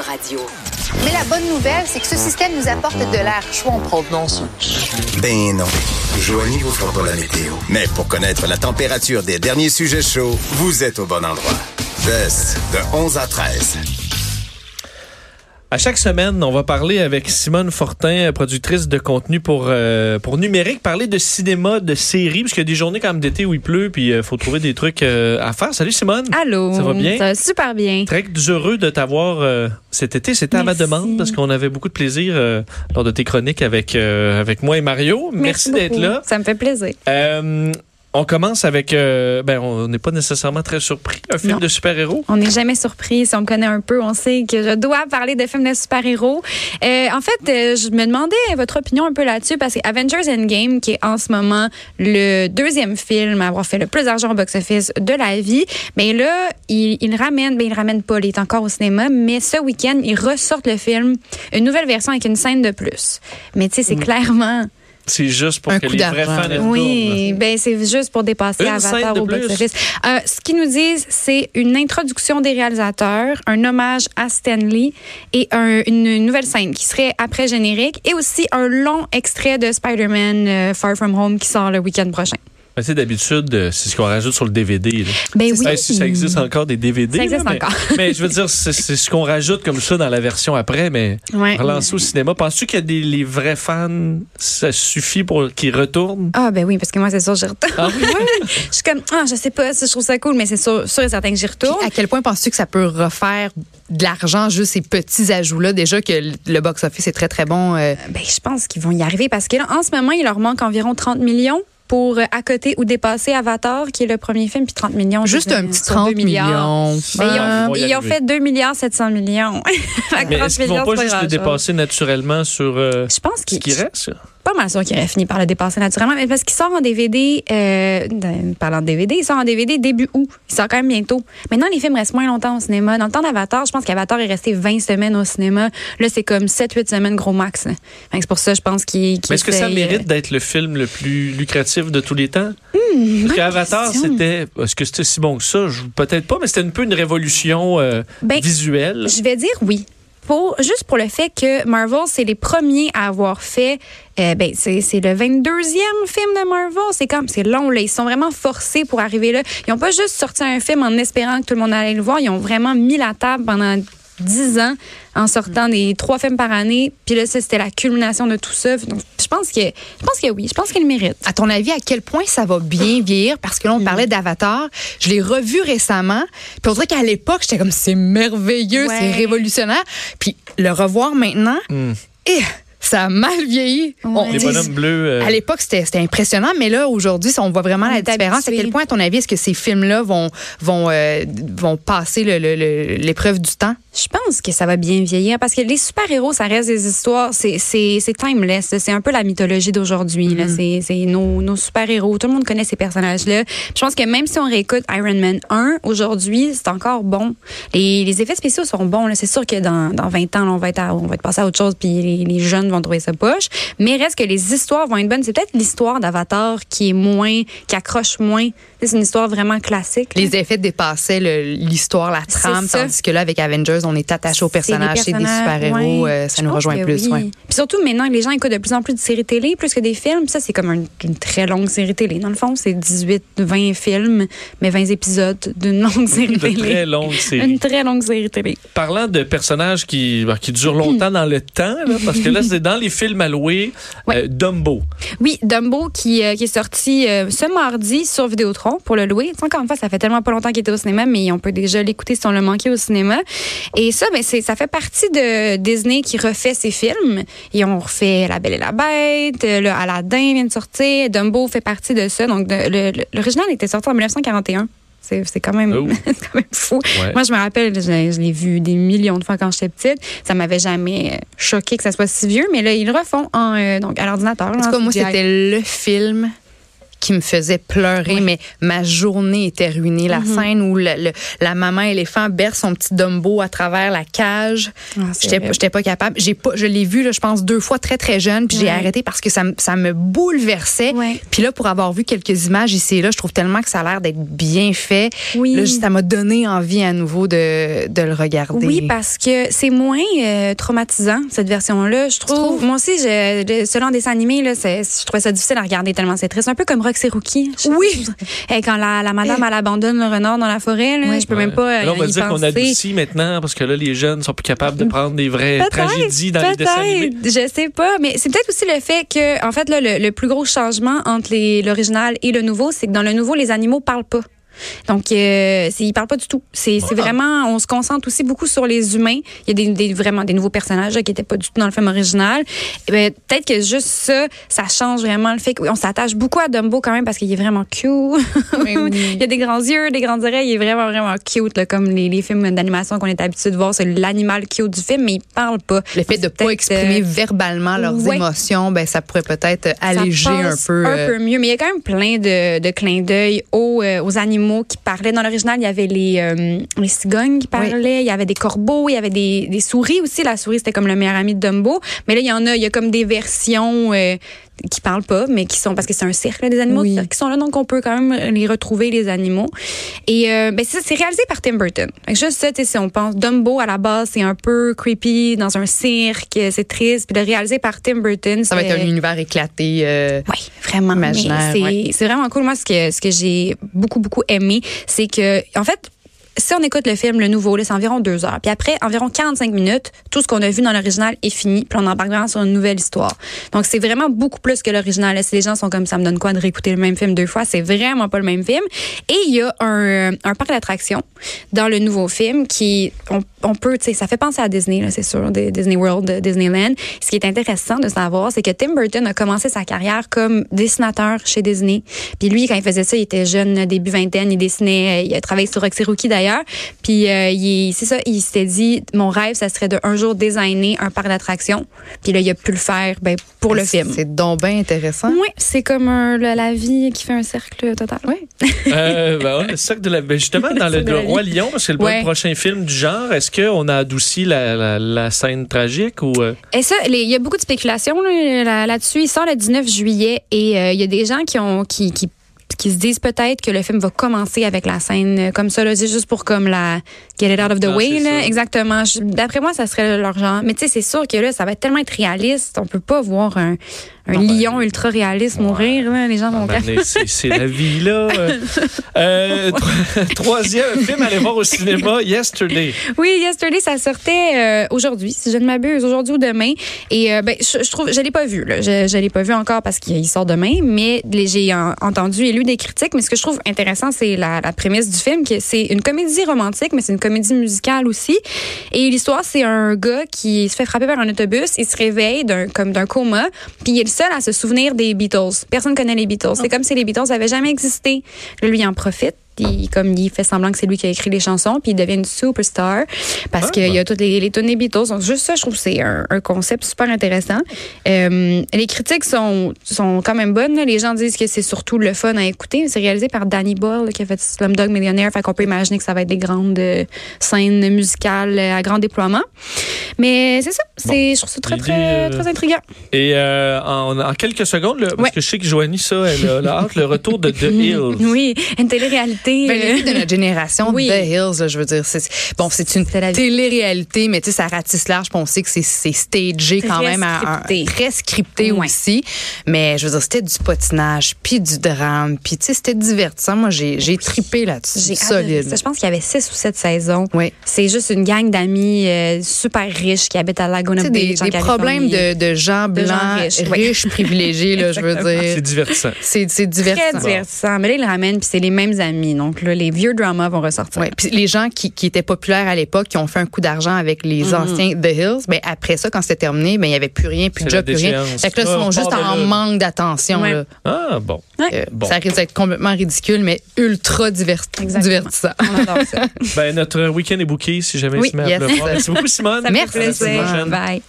Radio. Mais la bonne nouvelle, c'est que ce système nous apporte de l'air chaud en provenance. Ben non. Joignez vous pas la météo. Mais pour connaître la température des derniers sujets chauds, vous êtes au bon endroit. Test de 11 à 13. À chaque semaine, on va parler avec Simone Fortin, productrice de contenu pour euh, pour numérique, parler de cinéma, de séries, parce qu'il y a des journées comme d'été où il pleut, puis il euh, faut trouver des trucs euh, à faire. Salut Simone. Allô. Ça va bien? Ça va super bien. Très heureux de t'avoir euh, cet été. C'était à ma Merci. demande parce qu'on avait beaucoup de plaisir euh, lors de tes chroniques avec euh, avec moi et Mario. Merci, d'être beaucoup. là. Ça me fait plaisir. On commence avec, euh, ben on n'est pas nécessairement très surpris, un film Non. de super-héros. On n'est jamais surpris. Si on me connaît un peu, on sait que je dois parler de films de super-héros. Euh, en fait, euh, je me demandais votre opinion un peu là-dessus parce que Avengers Endgame, qui est en ce moment le deuxième film à avoir fait le plus d'argent au box-office de la vie, mais là, il, il ramène, ben il ramène pas, il est encore au cinéma, mais ce week-end, ils ressortent le film, une nouvelle version avec une scène de plus. Mais tu sais, c'est Mm. clairement C'est juste pour Un que les vrais fans Oui, ben c'est juste pour dépasser Une Avatar de au plus. box-office. Euh, ce qu'ils nous disent, c'est une introduction des réalisateurs, un hommage à Stanley et un- une nouvelle scène qui serait après générique et aussi un long extrait de Spider-Man euh, Far From Home qui sort le week-end prochain. Ben, sais, d'habitude, euh, c'est ce qu'on rajoute sur le DVD. là. Ben oui. Ben, si ça existe encore des DVD. Ça existe là, encore. mais je veux dire, c'est c'est ce qu'on rajoute comme ça dans la version après, mais Ouais. relancer au cinéma. Penses-tu qu'il y a des les vrais fans, ça suffit pour qu'ils retournent? Ah ben oui, parce que moi c'est sûr j'y retourne. Ah oui? je suis comme ah je sais pas si je trouve ça cool, mais c'est sûr, sûr et certain que j'y Puis retourne. à quel point penses-tu que ça peut refaire de l'argent, juste ces petits ajouts-là? Déjà que le- le box-office est très, très bon. euh, Ben, je pense qu'ils vont y arriver parce que là, en ce moment, il leur manque environ 30 millions pour à côté ou dépasser Avatar, qui est le premier film, puis 30 millions. juste un petit sur 30 2 milliards. millions. Ben, ils, Ils ont, ils ont fait 2 milliards 700 millions. Mais 30 est-ce qu'ils vont millions, pas c'est juste le dépasser naturellement sur euh, Je pense ce qu'il qui reste? Pas mal sûr qu'il aurait fini par le dépasser naturellement, mais parce qu'il sort en DVD, euh, de- parlant de DVD, il sort en DVD début août. Il sort quand même bientôt. Maintenant, les films restent moins longtemps au cinéma. Dans le temps d'Avatar, je pense qu'Avatar est resté 20 semaines au cinéma. Là, c'est comme 7-8 semaines gros max. C'est pour ça, je pense qu'il Mais est-ce que ça essaye, mérite euh, d'être le film le plus lucratif de tous les temps? Hmm, Parce qu'Avatar, c'était. Est-ce que c'était si bon que ça? Peut-être pas, mais c'était un peu une révolution euh, Ben, visuelle. Je vais dire oui. Juste pour le fait que Marvel, c'est les premiers à avoir fait. euh, ben, c'est c'est le 22e film de Marvel. C'est comme, c'est long, là. Ils sont vraiment forcés pour arriver là. Ils n'ont pas juste sorti un film en espérant que tout le monde allait le voir. Ils ont vraiment mis la table pendant 10 ans en sortant des trois films par année. Puis là, ça, c'était la culmination de tout ça. Donc, je pense que, je pense que oui. Je pense qu'ils le méritent. À ton avis, à quel point ça va bien vieillir? Parce que là, on parlait d'Avatar. Je l'ai revu récemment. Puis on dirait qu'à l'époque, j'étais comme, c'est merveilleux, Ouais. c'est révolutionnaire. Puis le revoir maintenant, Hmm. eh, ça a mal vieilli. On- Les bonhommes bleus. euh, À l'époque, c'était impressionnant, mais là, aujourd'hui, on voit vraiment On la différence. À quel point, à ton avis, est-ce que ces films-là vont, vont, euh, vont passer le- le- le- l'épreuve du temps? Je pense que ça va bien vieillir parce que les super-héros, ça reste des histoires, c'est timeless. C'est un peu la mythologie d'aujourd'hui. là. C'est c'est nos, nos super-héros. Tout le monde connaît ces personnages-là. Je pense que même si on réécoute Iron Man 1, aujourd'hui, c'est encore bon. Les, les effets spéciaux sont bons. C'est sûr que dans, dans 20 ans, là, on, va être à- on va être passé à autre chose puis les, les jeunes vont trouver ça poche. Mais reste que les histoires vont être bonnes. C'est peut-être l'histoire d'Avatar qui est moins, qui accroche moins. C'est une histoire vraiment classique. là. Les effets dépassaient l'histoire, la trame, tandis que là, avec Avengers, on est attaché aux personnages, c'est des super-héros, ouais. euh, ça Je nous rejoint plus. oui. ouais. Puis surtout maintenant que les gens écoutent de plus en plus de séries télé plus que des films, ça c'est comme un- une très longue série télé. Dans le fond, c'est 18, 20 films, mais 20 épisodes d'une longue série de télé. très longue série. Une très longue série télé. Parlant de personnages qui, bah, qui durent longtemps dans le temps, là, parce que là, c'est dans les films à louer, Ouais. euh, Dumbo. Oui, Dumbo qui, euh, qui est sorti euh, ce mardi sur Vidéotron pour le louer. Encore une fois, ça fait tellement pas longtemps qu'il était au cinéma, mais on peut déjà l'écouter si on l'a manqué au cinéma. Et ça, ben, ça fait partie de Disney qui refait ses films. Et on refait La Belle et la Bête, euh, le Aladdin vient de sortir, Dumbo fait partie de ça. Donc, le- le- l'original était sorti en 1941. C'est, c'est quand même, c'est quand même fou. Ouais. Moi, je me rappelle, je, je l'ai vu des millions de fois quand j'étais petite. Ça m'avait jamais euh, choqué que ça soit si vieux, mais là, ils le refont en, euh, donc, à l'ordinateur. En tout cas, moi, c'était le film qui me faisait pleurer, mais ma journée était ruinée. La scène où le- le- la maman éléphant berce son petit Dumbo à travers la cage, Ah, j'étais pas capable. J'ai pas, je l'ai vu, là, je pense, deux fois très, très jeune, puis j'ai arrêté parce que ça, me- ça me bouleversait. Puis là, pour avoir vu quelques images ici et là, je trouve tellement que ça a l'air d'être bien fait. Oui. Là, ça m'a donné envie à nouveau de, de le regarder. Oui, parce que c'est moins euh, traumatisant, cette version-là. Je trouve. Moi aussi, je, selon des dessins animés, là, je trouvais ça difficile à regarder tellement c'est triste. Un peu comme Roxy Rookie. Je sais Oui. Eh, quand la, la madame, elle abandonne le renard dans la forêt, là, Oui. je peux même pas. Là, on va euh, y dire qu'on adoucit maintenant parce que là, les jeunes sont plus capables de prendre des vraies tragédies dans les dessins animés. Je sais pas, mais c'est peut-être aussi le fait que, en fait, là, le, le plus gros changement entre les- l'original et le nouveau, c'est que dans le nouveau, les animaux parlent pas. Donc, euh, ils parlent pas du tout. C'est vraiment, on se concentre aussi beaucoup sur les humains. Il y a des, des- vraiment des nouveaux personnages là, qui étaient pas du tout dans le film original. Eh ben, peut-être que juste ça, ça change vraiment le fait qu'on s'attache beaucoup à Dumbo quand même parce qu'il est vraiment cute. Mais oui. il a des grands yeux, des grandes oreilles. Il est vraiment, vraiment cute, là, comme les, les films d'animation qu'on est habitué de voir. C'est l'animal cute du film, mais il parle pas. Le fait de pas exprimer euh, verbalement leurs ouais. émotions, ben ça pourrait peut-être ça alléger un peu. un euh, peu mieux. Mais il y a quand même plein de, de clins d'œil aux, euh, aux animaux qui parlaient. Dans l'original, il y avait les, euh, les cigognes qui parlaient, il y avait des corbeaux, il y avait des, des souris aussi. La souris, c'était comme le meilleur ami de Dumbo. Mais là, il y en a, il y a comme des versions euh, qui parlent pas, mais qui sont, parce que c'est un cirque, là, des animaux Oui. qui sont là, donc on peut quand même les retrouver, les animaux. Et euh, ben, c'est réalisé par Tim Burton. Fait que Juste ça, tu sais, si on pense Dumbo, à la base, c'est un peu creepy, dans un cirque, c'est triste. Puis le réalisé par Tim Burton, ça va être un univers éclaté. euh, oui, vraiment. Imaginaire, C'est ouais. vraiment cool. Moi, ce que, ce que j'ai beaucoup, beaucoup aimé, c'est que, en fait, si on écoute le film, le nouveau, c'est environ deux heures. Puis après, environ 45 minutes, tout ce qu'on a vu dans l'original est fini. Puis on embarque vraiment sur une nouvelle histoire. Donc, c'est vraiment beaucoup plus que l'original. Si les gens sont comme ça me donne quoi de réécouter le même film deux fois, c'est vraiment pas le même film. Et il y a un, parc d'attractions dans le nouveau film qui, on, peut, tu sais, ça fait penser à Disney, c'est sûr, Disney World, Disneyland. Ce qui est intéressant de savoir, c'est que Tim Burton a commencé sa carrière comme dessinateur chez Disney. Puis lui, quand il faisait ça, il était jeune, début vingtaine, il dessinait, il a travaillé sur Roxy Rookie d'ailleurs. Puis euh, il- c'est ça, il s'était dit, mon rêve, ça serait de un jour designer un parc d'attractions. Puis là, il a pu le faire ben, pour le film. C'est donc bien intéressant. Oui, c'est comme un- le- la vie qui fait un cercle total. Oui. Euh, ben ouais, le cercle de la. ben justement, dans le, le. Roi Lion, parce que c'est le Ouais. prochain film du genre, est-ce qu'on a adouci la, la, la scène tragique ou. euh, Et ça, il y a beaucoup de spéculations là, là- là-dessus. il sort le 19 juillet et euh, il y a des gens qui ont qui, qui qui se disent peut-être que le film va commencer avec la scène euh, comme ça, là, juste pour comme la get it out of the Ah, way, là. Exactement. D'après moi, ça serait leur genre. Mais tu sais, c'est sûr que là, ça va être tellement être réaliste. On peut pas voir un, un Non, ben, lion ultra réaliste mourir, là. Les gens vont Ben, mais c'est la vie, là. Euh, euh, tro- troisième film, allez voir au cinéma, Yesterday. Oui, Yesterday, ça sortait euh, aujourd'hui, si je ne m'abuse, aujourd'hui ou demain. Et euh, ben, je, je trouve, je l'ai pas vu. Là. Je, je l'ai pas vu encore parce qu'il sort demain, mais j'ai en- entendu et lu des critiques. Mais ce que je trouve intéressant, c'est la, la prémisse du film, que c'est une comédie romantique, mais c'est une comédie musicale aussi. Et l'histoire, c'est un gars qui se fait frapper par un autobus, il se réveille d'un comme d'un coma, puis il est le seul à se souvenir des Beatles. Personne connaît les Beatles. C'est comme si les Beatles n'avaient jamais existé. Lui, il en profite. Il, comme il fait semblant que c'est lui qui a écrit les chansons, puis il devient une superstar parce Ah, qu'il y a toutes les, les des Beatles. Donc, juste ça, je trouve que c'est un, un concept super intéressant. Euh, les critiques sont, sont quand même bonnes. là. Les gens disent que c'est surtout le fun à écouter. C'est réalisé par Danny Boyle là, qui a fait Slumdog Millionaire. Fait qu'on peut imaginer que ça va être des grandes euh, scènes musicales à grand déploiement. Mais c'est ça. C'est, Je trouve ça très, très, euh, très intriguant. Et euh, en, en quelques secondes, là, parce Ouais. que je sais que Joanie, ça, elle a, elle a hâte, le retour de The Hills. Oui, une télé-réalité. Ben, euh, les filles de notre génération, Oui. The Hills, là, je veux dire, c'est bon, c'est une C'est la vie. télé-réalité, mais tu sais, ça ratisse large, puis on sait que c'est c'est stagé quand même, à un- scripté. très scripté aussi. Mais je veux dire, c'était du patinage, puis du drame, puis tu sais, c'était divertissant. Moi, j'ai j'ai tripé là-dessus, solide. ça. Je pense qu'il y avait six ou sept saisons. Oui. C'est juste une gang d'amis euh, super riches qui habitent à Laguna Beach. des, en des problèmes de, de gens De gens blancs, riches, riches, oui. privilégiés, là, je veux C'est dire. divertissant. C'est c'est Très divertissant. divertissant. Mais là, ils le ramènent, puis c'est les mêmes amis. Donc là, les vieux dramas vont ressortir. Ouais. Puis les gens qui, qui étaient populaires à l'époque, qui ont fait un coup d'argent avec les Mm-hmm. anciens The Hills, ben après ça, quand c'était terminé, ben il y avait plus rien, plus de job, plus rien. Fait que là, ils Ah, sont on juste en manque d'attention. Ouais. Ah, bon. Ouais. Euh, Bon. Ça risque d'être complètement ridicule, mais ultra divers- Exactement. divertissant. On adore ça. Ben, notre week-end est booké si jamais Oui, il se met à yes. Merci beaucoup, Simone. Ça Merci, À la. Bye.